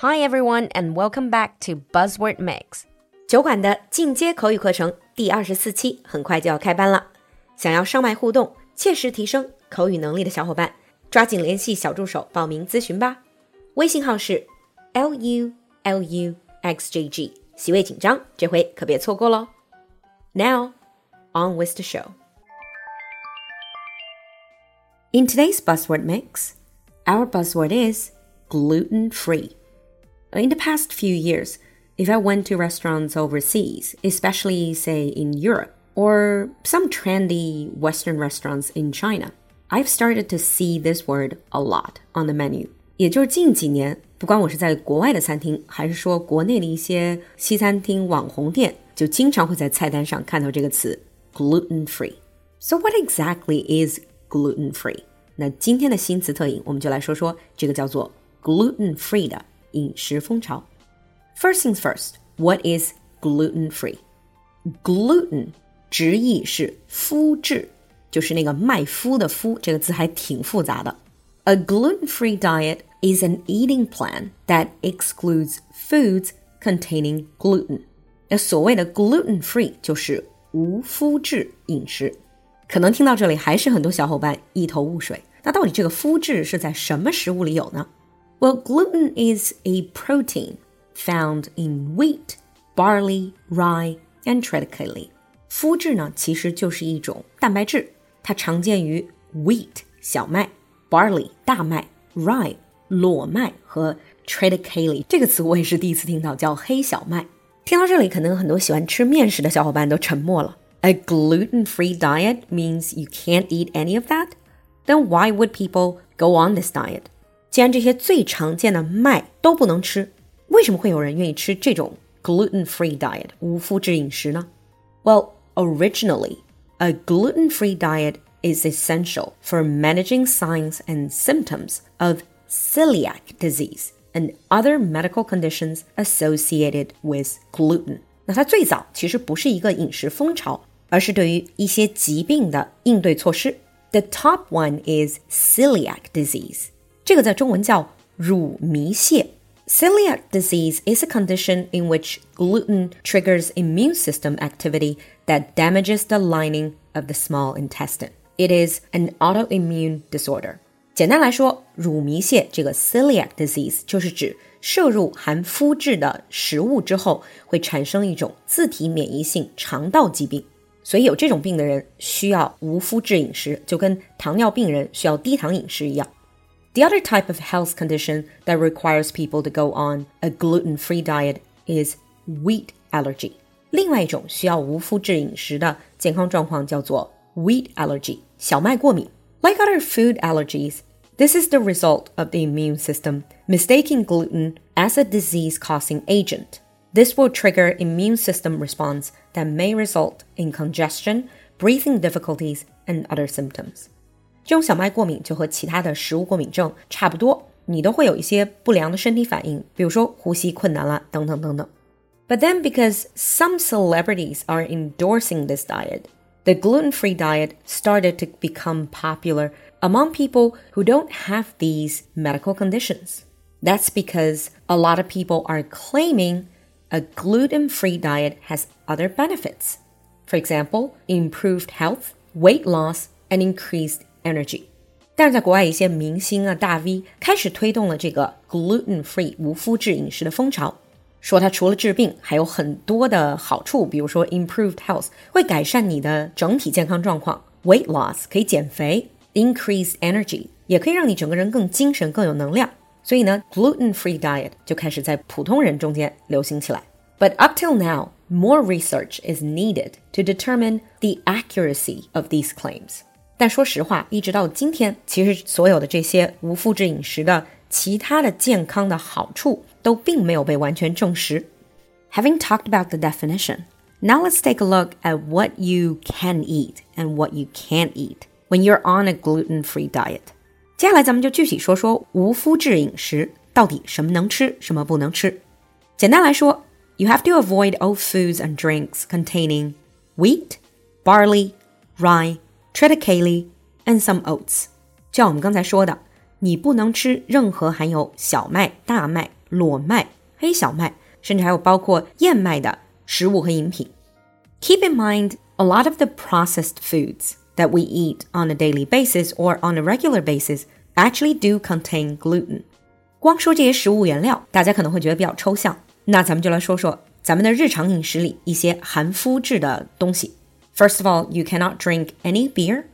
Hi everyone, and welcome back to Buzzword Mix. 酒馆的进阶口语课程第二十四期很快就要开班了。想要上麦互动、切实提升口语能力的小伙伴，抓紧联系小助手报名咨询吧。微信号是 l u l u x j g，席位紧张，这回可别错过喽。Now, on with the show. In today's buzzword mix, our buzzword is gluten free. In the past few years, if I went to restaurants overseas, especially, say, in Europe, or some trendy Western restaurants in China, I've started to see this word a lot on the menu. 也就是近几年，不管我是在国外的餐厅，还是说国内的一些西餐厅、网红店，就经常会在菜单上看到这个词 gluten free。So what exactly is gluten free？那今天的新词特引，我们就来说说这个叫做 gluten free 的 饮食风潮。First things first, what is gluten free? Gluten 直译是麸质，就是那个麦麸的麸，这个字还挺复杂的。A gluten-free diet is an eating plan that excludes foods containing gluten. 那所谓的 gluten-free 就是无麸质饮食。可能听到这里还是很多小伙伴一头雾水。那到底这个麸质是在什么食物里有呢 ？Well, gluten is a protein found in wheat, barley, rye, and triticale. 麸质呢，其实就是一种蛋白质，它常见于 wheat 小麦、barley 大麦、rye 裸麦和 triticale 这个词我也是第一次听到，叫黑小麦。听到这里，可能很多喜欢吃面食的小伙伴都沉默了。A gluten-free diet means you can't eat any of that? Then why would people go on this diet? 既然这些最常见的麦都不能吃，为什么会有人愿意吃这种 gluten-free diet 无麸质饮食呢？Well, originally, a gluten-free diet is essential for managing signs and symptoms of celiac disease and other medical conditions associated with gluten. 那它最早其实不是一个饮食风潮，而是对于一些疾病的应对措施。The top one is celiac disease. 这个在中文叫乳糜泻。Celiac disease is a condition in which gluten triggers immune system activity that damages the lining of the small intestine. It is an autoimmune disorder. 简单来说，乳糜泻这个 celiac disease 就是指摄入含麸质的食物之后，会产生一种自体免疫性肠道疾病。所以有这种病的人需要无麸质饮食，就跟糖尿病人需要低糖饮食一样。The other type of health condition that requires people to go on a gluten-free diet is wheat allergy. 另外一种需要无麸质饮食的健康状况叫做 wheat allergy，小麦过敏。Like other food allergies, this is the result of the immune system mistaking gluten as a disease-causing agent. This will trigger immune system response that may result in congestion, breathing difficulties, and other symptoms. 这种小麦过敏就和其他的食物过敏症差不多，你都会有一些不良的身体反应，比如说呼吸困难啦，等等等等。But then, because some celebrities are endorsing this diet, the gluten free diet started to become popular among people who don't have these medical conditions. That's because a lot of people are claiming a gluten free diet has other benefits. For example, improved health, weight loss, and increased energy. 但是在国外，一些明星啊、大 V 开始推动了这个 gluten free 无麸质饮食的风潮，说它除了治病，还有很多的好处，比如说 improved health 会改善你的整体健康状况，weight loss 可以减肥，increased energy 也可以让你整个人更精神、更有能量。所以呢，gluten free diet 就开始在普通人中间流行起来。But up till now, more research is needed to determine the accuracy of these claims. 但说实话，一直到今天，其实所有的这些无麸质饮食的其他的健康的好处都并没有被完全证实。Having talked about the definition, now let's take a look at what you can eat and what you can't eat when you're on a gluten-free diet. 接下来咱们就具体说说无麸质饮食到底什么能吃，什么不能吃。简单来说，you have to avoid all foods and drinks containing wheat, barley, rye. Triticale and some oats。就像我们刚才说的，你不能吃任何含有小麦、大麦、裸麦、黑小麦，甚至还有包括燕麦的食物和饮品。Keep in mind, a lot of the processed foods that we eat on a daily basis or on a regular basis actually do contain gluten. 光说这些食物原料，大家可能会觉得比较抽象。那咱们就来说说咱们的日常饮食里一些含麸质的东西。First of all, you cannot drink any beer.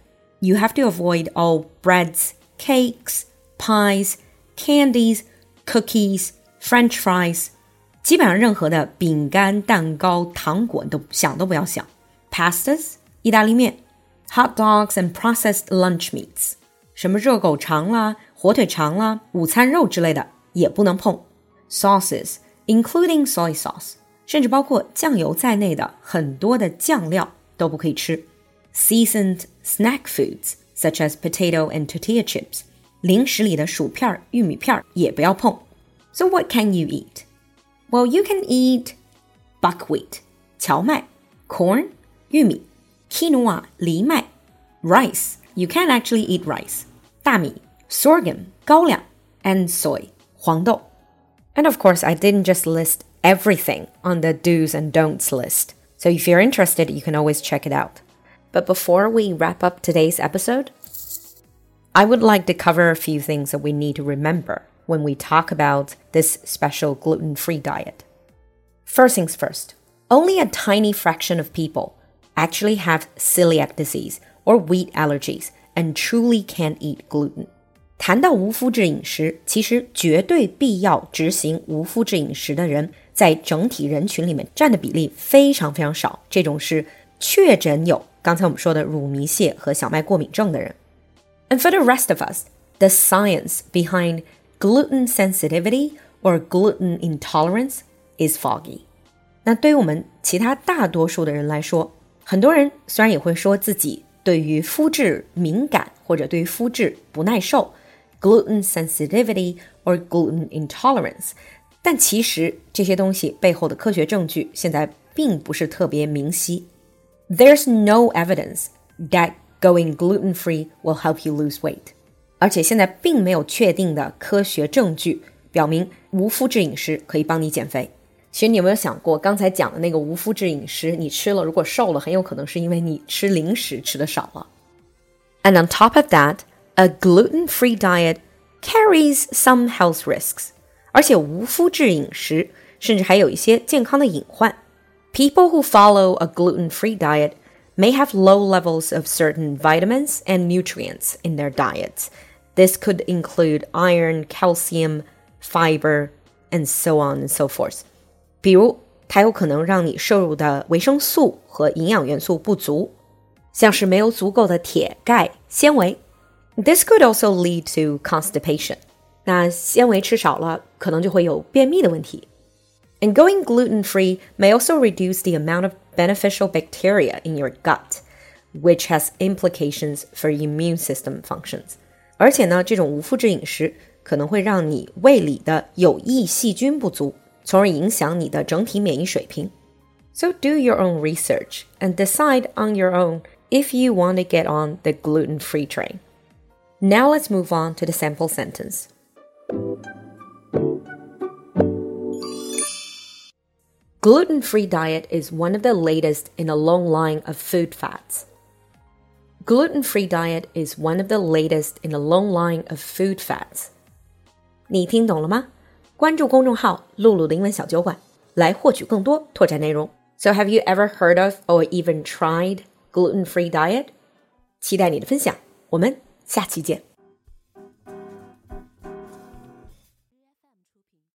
You have to avoid all breads, cakes, pies, candies, cookies, French fries. 基本上任何的饼干、蛋糕、糖果都想都不要想。Pastas, 意大利面，hot dogs and processed lunch meats. 什么热狗肠啦、火腿肠啦、午餐肉之类的也不能碰。Sauces, including soy sauce，甚至包括酱油在内的很多的酱料 都不可以吃。Seasoned snack foods such as potato and tortilla chips，零食里的薯片、玉米片也不要碰。So what can you eat? Well, you can eat buckwheat 荞麦，corn 玉米，quinoa 藜麦，rice you can actually eat rice 大米，sorghum 高粱，and soy 黄豆。and of course, I didn't just list everything on the do's and don'ts list. So if you're interested, you can always check it out. But before we wrap up today's episode, I would like to cover a few things that we need to remember when we talk about this special gluten free diet. First things first, only a tiny fraction of people actually have celiac disease or wheat allergies and truly can't eat gluten. 谈到无麸质饮食，其实绝对必要执行无麸质饮食的人，在整体人群里面占的比例非常非常少。这种是确诊有刚才我们说的乳糜泻和小麦过敏症的人。And for the rest of us, the science behind gluten sensitivity or gluten intolerance is foggy. 那对于我们其他大多数的人来说，很多人虽然也会说自己对于麸质敏感或者对于麸质不耐受。gluten sensitivity or gluten intolerance，但其实这些东西背后的科学证据现在并不是特别明晰。There's no evidence that going gluten free will help you lose weight，而且现在并没有确定的科学证据表明无麸质饮食可以帮你减肥。其实你有没有想过，刚才讲的那个无麸质饮食，你吃了如果瘦了，很有可能是因为你吃零食吃的少了。And on top of that a gluten free diet carries some health risks. 而且无麸质饮食甚至还有一些健康的隐患。People who follow a gluten free diet may have low levels of certain vitamins and nutrients in their diets. This could include iron, calcium, fiber, and so on and so forth. 比如，它有可能让你摄入的维生素和营养元素不足，像是没有足够的铁、钙、纤维。 this could also lead to constipation. 那纤维吃少了，可能就会有便秘的问题。And going gluten free may also reduce the amount of beneficial bacteria in your gut, which has implications for immune system functions. 而且呢，这种无麸质饮食可能会让你胃里的有益细菌不足，从而影响你的整体免疫水平。So do your own research and decide on your own if you want to get on the gluten free train. Now let's move on to the sample sentence. Gluten free diet is one of the latest in a long line of food fads. Gluten free diet is one of the latest in a long line of food fads. 你听懂了吗？关注公众号“璐璐的英文小酒馆”来获取更多拓展内容。So have you ever heard of or even tried gluten free diet? 期待你的分享，我们下期见。